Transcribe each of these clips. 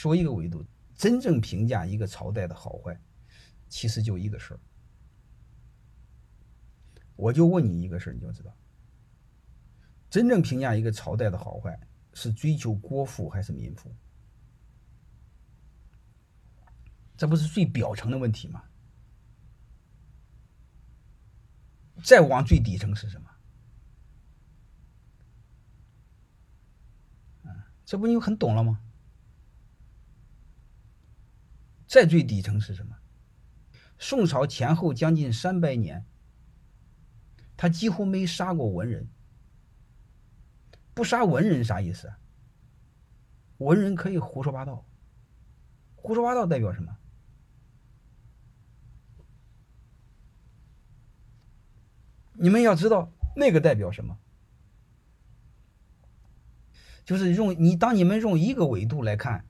说一个维度，真正评价一个朝代的好坏，其实就一个事儿。我就问你一个事儿，你就知道，真正评价一个朝代的好坏，是追求国富还是民富？这不是最表层的问题吗？再往最底层是什么？这不你很懂了吗？再最底层是什么？宋朝前后将近三百年，他几乎没杀过文人。不杀文人啥意思？文人可以胡说八道。胡说八道代表什么？你们要知道那个代表什么？就是用你当你们用一个维度来看，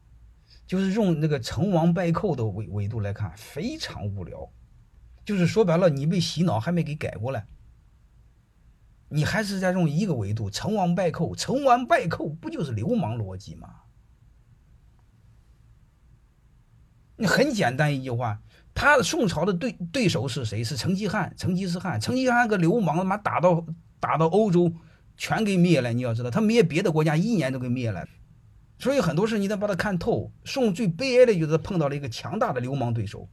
就是用那个成王败寇的维维度来看，非常无聊。就是说白了，你被洗脑还没给改过来，你还是在用一个维度，成王败寇，成王败寇不就是流氓逻辑吗？你很简单一句话，他宋朝的对对手是谁？是成吉汗。成吉思汗，成吉汗个流氓，他妈打到打到欧洲。全给灭了，你要知道，他灭别的国家一年都给灭了，所以很多事你得把它看透。宋最悲哀的就是碰到了一个强大的流氓对手，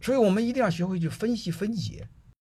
所以我们一定要学会去分析分解。